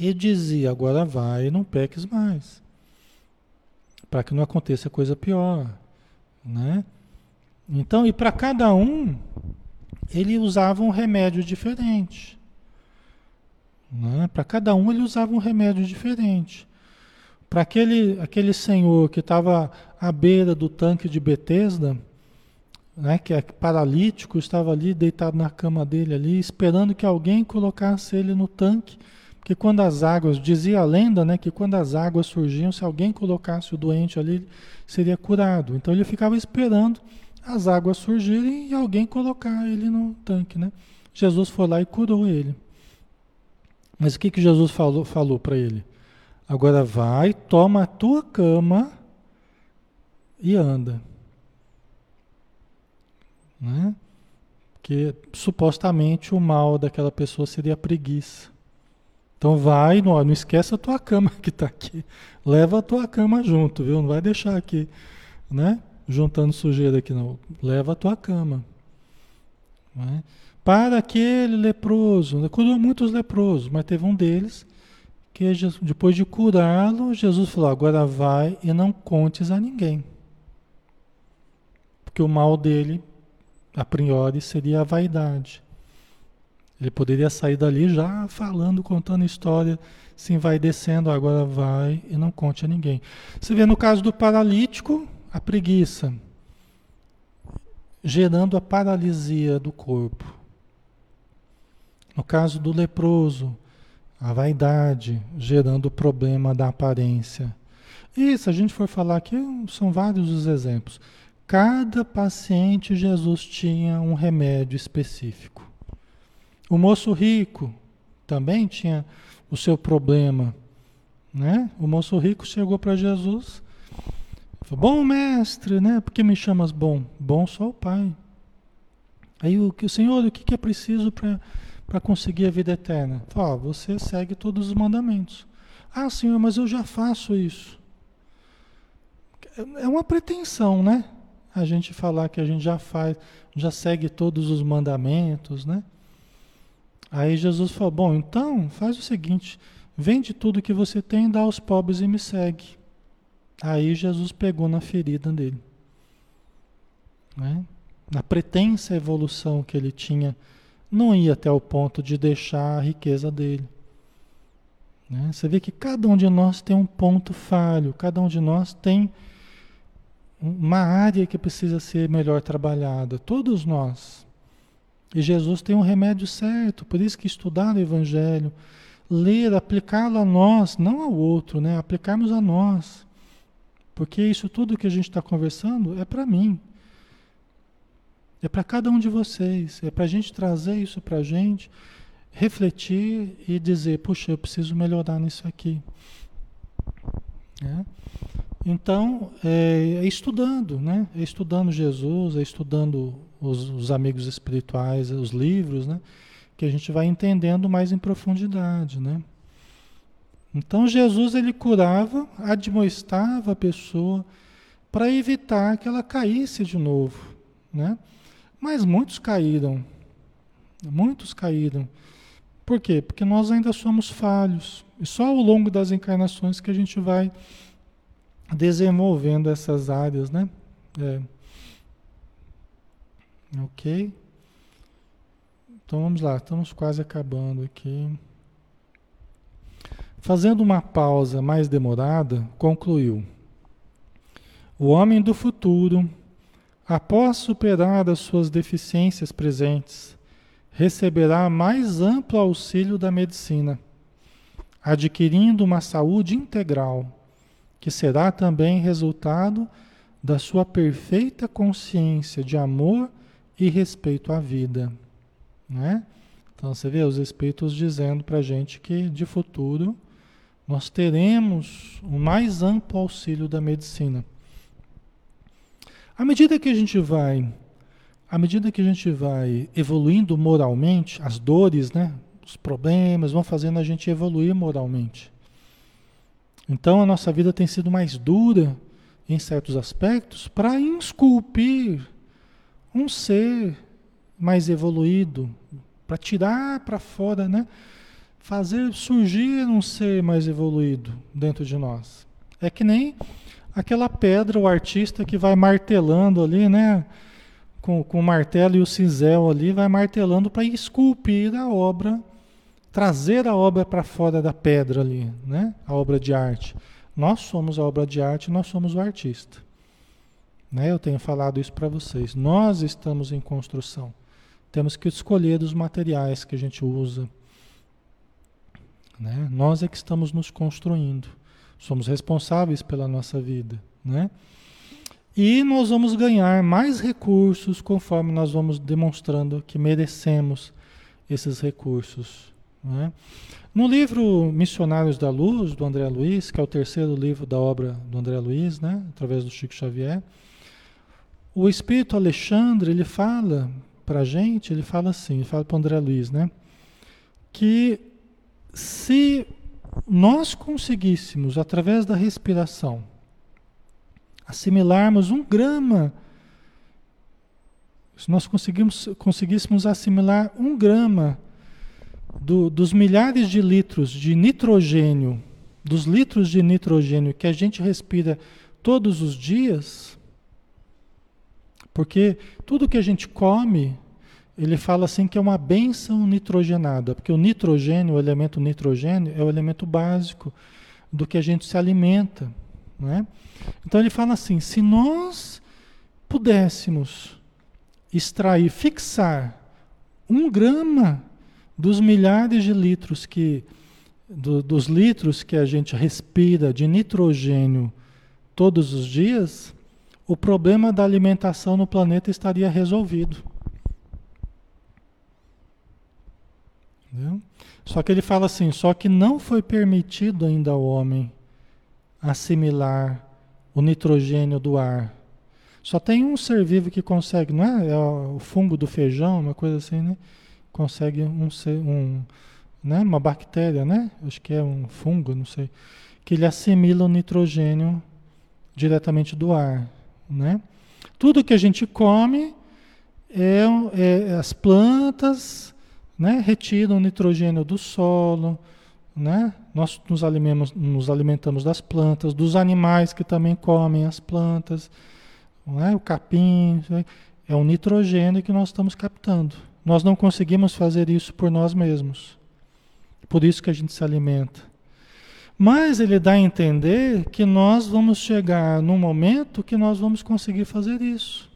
e dizia: agora vai e não peques mais, para que não aconteça coisa pior, né? Então, e para cada um, ele usava um remédio diferente. Né? Para cada um, ele usava um remédio diferente. Para aquele, aquele senhor que estava à beira do tanque de Betesda, né, que é paralítico, estava ali deitado na cama dele ali, esperando que alguém colocasse ele no tanque que quando as águas, dizia a lenda, né, que quando as águas surgiam, se alguém colocasse o doente ali, seria curado. Então ele ficava esperando as águas surgirem e alguém colocar ele no tanque, né? Jesus foi lá e curou ele. Mas o que, que Jesus falou, falou para ele? Agora vai, toma a tua cama e anda. Né? Que supostamente o mal daquela pessoa seria a preguiça. Então vai, não, não esquece a tua cama que está aqui. Leva a tua cama junto, viu? Não vai deixar aqui, né? Juntando sujeira aqui não. Leva a tua cama. Né? Para aquele leproso, né? curou muitos leprosos, mas teve um deles que depois de curá-lo, Jesus falou: agora vai e não contes a ninguém. Porque o mal dele, a priori, seria a vaidade. Ele poderia sair dali já falando, contando história, sim, vai descendo, agora vai e não conte a ninguém. Você vê no caso do paralítico, a preguiça, gerando a paralisia do corpo. No caso do leproso, a vaidade, gerando o problema da aparência. E se a gente for falar aqui, são vários os exemplos. Cada paciente, Jesus tinha um remédio específico. O moço rico também tinha o seu problema, né? O moço rico chegou para Jesus, falou: "Bom mestre, né? Por que me chamas bom? Bom só o Pai." Aí o que Senhor, o que, que é preciso para para conseguir a vida eterna? Fala, você segue todos os mandamentos. Ah, Senhor, mas eu já faço isso. É uma pretensão, né? A gente falar que a gente já faz, já segue todos os mandamentos, né? Aí Jesus falou: Bom, então faz o seguinte: vende tudo que você tem, dá aos pobres e me segue. Aí Jesus pegou na ferida dele. Né? Na pretensa evolução que ele tinha, não ia até o ponto de deixar a riqueza dele. Né? Você vê que cada um de nós tem um ponto falho, cada um de nós tem uma área que precisa ser melhor trabalhada, todos nós. E Jesus tem um remédio certo, por isso que estudar o Evangelho, ler, aplicá-lo a nós, não ao outro, né? aplicarmos a nós. Porque isso tudo que a gente está conversando é para mim. É para cada um de vocês. É para a gente trazer isso para a gente refletir e dizer, puxa, eu preciso melhorar nisso aqui. É. Então, é, é, estudando, né? É estudando Jesus, é estudando os, os, amigos espirituais, os livros, né? Que a gente vai entendendo mais em profundidade, né? Então, Jesus, ele curava, admoestava a pessoa para evitar que ela caísse de novo, né? Mas muitos caíram, muitos caíram. Por quê? Porque nós ainda somos falhos. E só ao longo das encarnações que a gente vai desenvolvendo essas áreas, né? É. Ok? Então vamos lá, estamos quase acabando aqui. Fazendo uma pausa mais demorada, concluiu: O homem do futuro, após superar as suas deficiências presentes, receberá mais amplo auxílio da medicina, adquirindo uma saúde integral, que será também resultado da sua perfeita consciência de amor e respeito à vida. Né? Então você vê os espíritos dizendo para a gente que de futuro nós teremos o mais amplo auxílio da medicina. À medida que a gente vai à medida que a gente vai evoluindo moralmente, as dores, né, os problemas vão fazendo a gente evoluir moralmente. Então a nossa vida tem sido mais dura em certos aspectos para esculpir um ser mais evoluído, para tirar para fora, né? Fazer surgir um ser mais evoluído dentro de nós. É que nem aquela pedra, o artista que vai martelando ali, né? com, com o martelo e o cinzel ali, vai martelando para esculpir a obra, trazer a obra para fora da pedra ali, né? A obra de arte. Nós somos a obra de arte, nós somos o artista. Né? Eu tenho falado isso para vocês. Nós estamos em construção. Temos que escolher os materiais que a gente usa. Né? Nós é que estamos nos construindo. Somos responsáveis pela nossa vida. Né? E nós vamos ganhar mais recursos conforme nós vamos demonstrando que merecemos esses recursos. Né? No livro Missionários da Luz, do André Luiz, que é o terceiro livro da obra do André Luiz, né? através do Chico Xavier, o Espírito Alexandre, ele fala para a gente, ele fala assim, ele fala para o André Luiz, né? que se nós conseguíssemos, através da respiração, assimilarmos um grama, se nós conseguimos, conseguíssemos assimilar um grama do, dos milhares de litros de nitrogênio, dos litros de nitrogênio que a gente respira todos os dias, porque tudo que a gente come, ele fala assim que é uma benção nitrogenada, porque o nitrogênio, o elemento nitrogênio, é o elemento básico do que a gente se alimenta. Né? Então ele fala assim: se nós pudéssemos extrair, fixar um grama dos milhares de litros que do, dos litros que a gente respira de nitrogênio todos os dias, o problema da alimentação no planeta estaria resolvido. Entendeu? Só que ele fala assim, só que não foi permitido ainda ao homem assimilar o nitrogênio do ar. Só tem um ser vivo que consegue, não é? É o fungo do feijão, uma coisa assim, né? Consegue um ser, um, né? Uma bactéria, né? Acho que é um fungo, não sei, que ele assimila o nitrogênio diretamente do ar, né? Tudo que a gente come é, é as plantas, né, retiram o nitrogênio do solo, né? Nós nos alimentamos, nos alimentamos das plantas, dos animais que também comem as plantas, né? o capim, é o nitrogênio que nós estamos captando. Nós não conseguimos fazer isso por nós mesmos. Por isso que a gente se alimenta. Mas ele dá a entender que nós vamos chegar num momento que nós vamos conseguir fazer isso.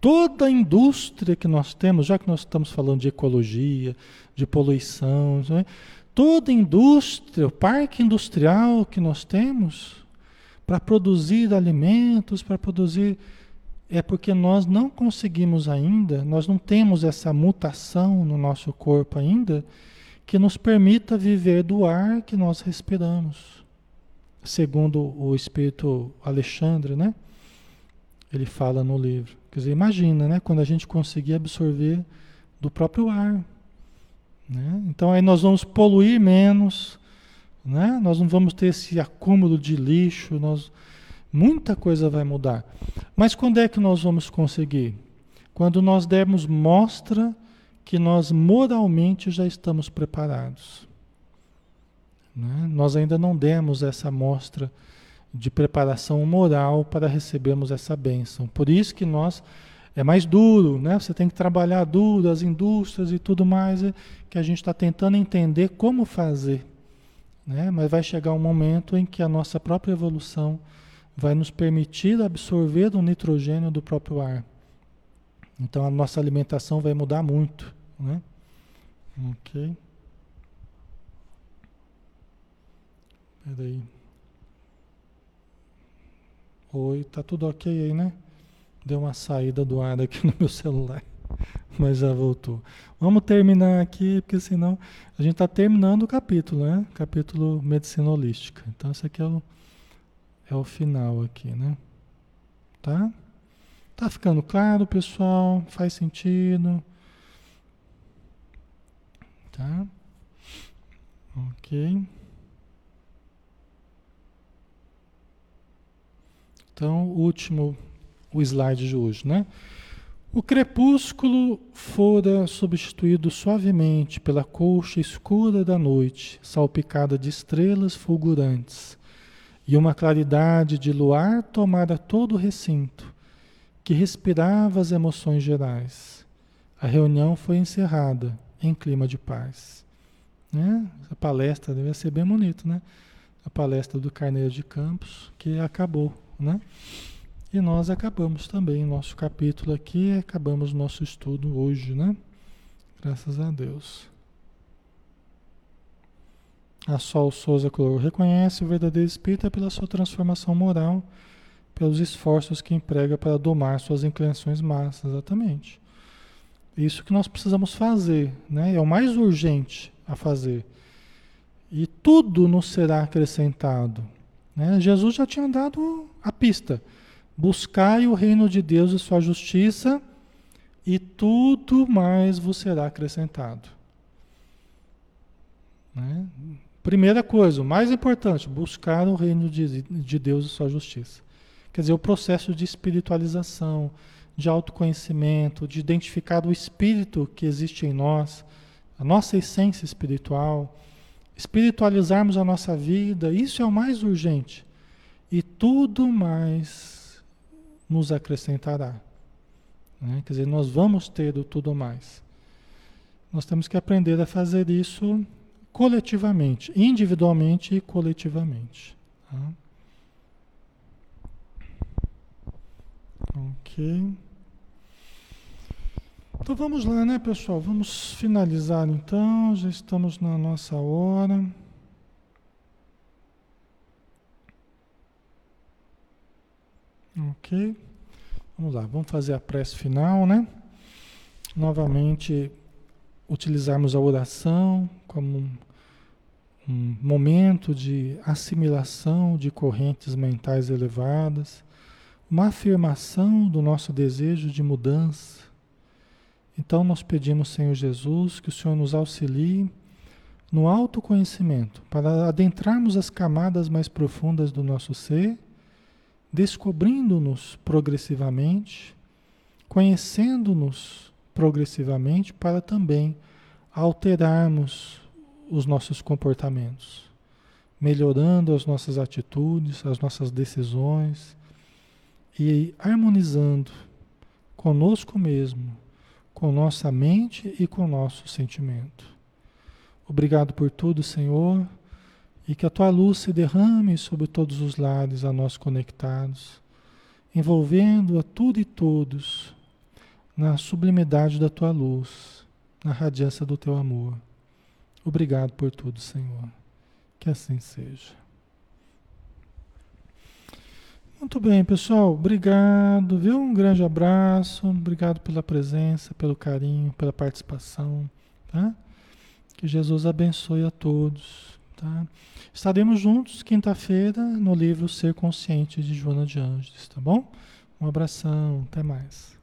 Toda a indústria que nós temos, já que nós estamos falando de ecologia, de poluição, né? toda a indústria, o parque industrial que nós temos para produzir alimentos, para produzir. É porque nós não conseguimos ainda, nós não temos essa mutação no nosso corpo ainda que nos permita viver do ar que nós respiramos. Segundo o espírito Alexandre, né? Ele fala no livro. Quer dizer, imagina, né? Quando a gente conseguir absorver do próprio ar. Né? Então aí nós vamos poluir menos, né? Nós não vamos ter esse acúmulo de lixo, nós muita coisa vai mudar. Mas quando é que nós vamos conseguir? Quando nós dermos mostra que nós moralmente já estamos preparados. Né? Nós ainda não demos essa mostra de preparação moral para recebermos essa bênção. Por isso que nós é mais duro, né? Você tem que trabalhar duro, as indústrias e tudo mais, é, que a gente está tentando entender como fazer. Né? Mas vai chegar um momento em que a nossa própria evolução vai nos permitir absorver o nitrogênio do próprio ar. Então a nossa alimentação vai mudar muito, né? Ok. Peraí. Oi, tá tudo ok aí, né? Deu uma saída do ar aqui no meu celular, mas já voltou. Vamos terminar aqui, porque senão a gente está terminando o capítulo, né? Capítulo Medicina Holística. Então, esse aqui é o, é o final aqui, né? Tá? Tá ficando claro, pessoal? Faz sentido? Tá? Ok. Então, último o slide de hoje, né? O crepúsculo fora substituído suavemente pela colcha escura da noite, salpicada de estrelas fulgurantes, e uma claridade de luar tomara todo o recinto, que respirava as emoções gerais. A reunião foi encerrada em clima de paz. Né? A palestra deve ser bem bonita, né? A palestra do Carneiro de Campos, que acabou, né? E nós acabamos também nosso capítulo aqui, acabamos nosso estudo hoje, né? Graças a Deus. A Sol Souza Cloro reconhece o verdadeiro espírito pela sua transformação moral, pelos esforços que emprega para domar suas inclinações más, exatamente. Isso que nós precisamos fazer, né? É o mais urgente a fazer. E tudo nos será acrescentado. Né? Jesus já tinha dado a pista. Buscai o reino de Deus e sua justiça, e tudo mais vos será acrescentado. Né? Primeira coisa, o mais importante, buscar o reino de, de Deus e sua justiça. Quer dizer, o processo de espiritualização, de autoconhecimento, de identificar o espírito que existe em nós, a nossa essência espiritual, espiritualizarmos a nossa vida, isso é o mais urgente. E tudo mais nos acrescentará. Né? Quer dizer, nós vamos ter o tudo mais. Nós temos que aprender a fazer isso coletivamente, individualmente e coletivamente. Tá? Ok. Então vamos lá, né, pessoal? Vamos finalizar então. Já estamos na nossa hora. Ok? Vamos lá, vamos fazer a prece final, né? Novamente, utilizarmos a oração como um, um momento de assimilação de correntes mentais elevadas, uma afirmação do nosso desejo de mudança. Então, nós pedimos, Senhor Jesus, que o Senhor nos auxilie no autoconhecimento, para adentrarmos as camadas mais profundas do nosso ser descobrindo-nos progressivamente, conhecendo-nos progressivamente para também alterarmos os nossos comportamentos, melhorando as nossas atitudes, as nossas decisões e harmonizando conosco mesmo, com nossa mente e com nosso sentimento. Obrigado por tudo, Senhor, e que a tua luz se derrame sobre todos os lares a nós conectados, envolvendo a tudo e todos na sublimidade da tua luz, na radiância do teu amor. Obrigado por tudo, Senhor. Que assim seja. Muito bem, pessoal. Obrigado, viu? Um grande abraço. Obrigado pela presença, pelo carinho, pela participação, tá? Que Jesus abençoe a todos, tá? Estaremos juntos quinta-feira no livro Ser Consciente de Joana de Anjos, tá bom? Um abração, até mais.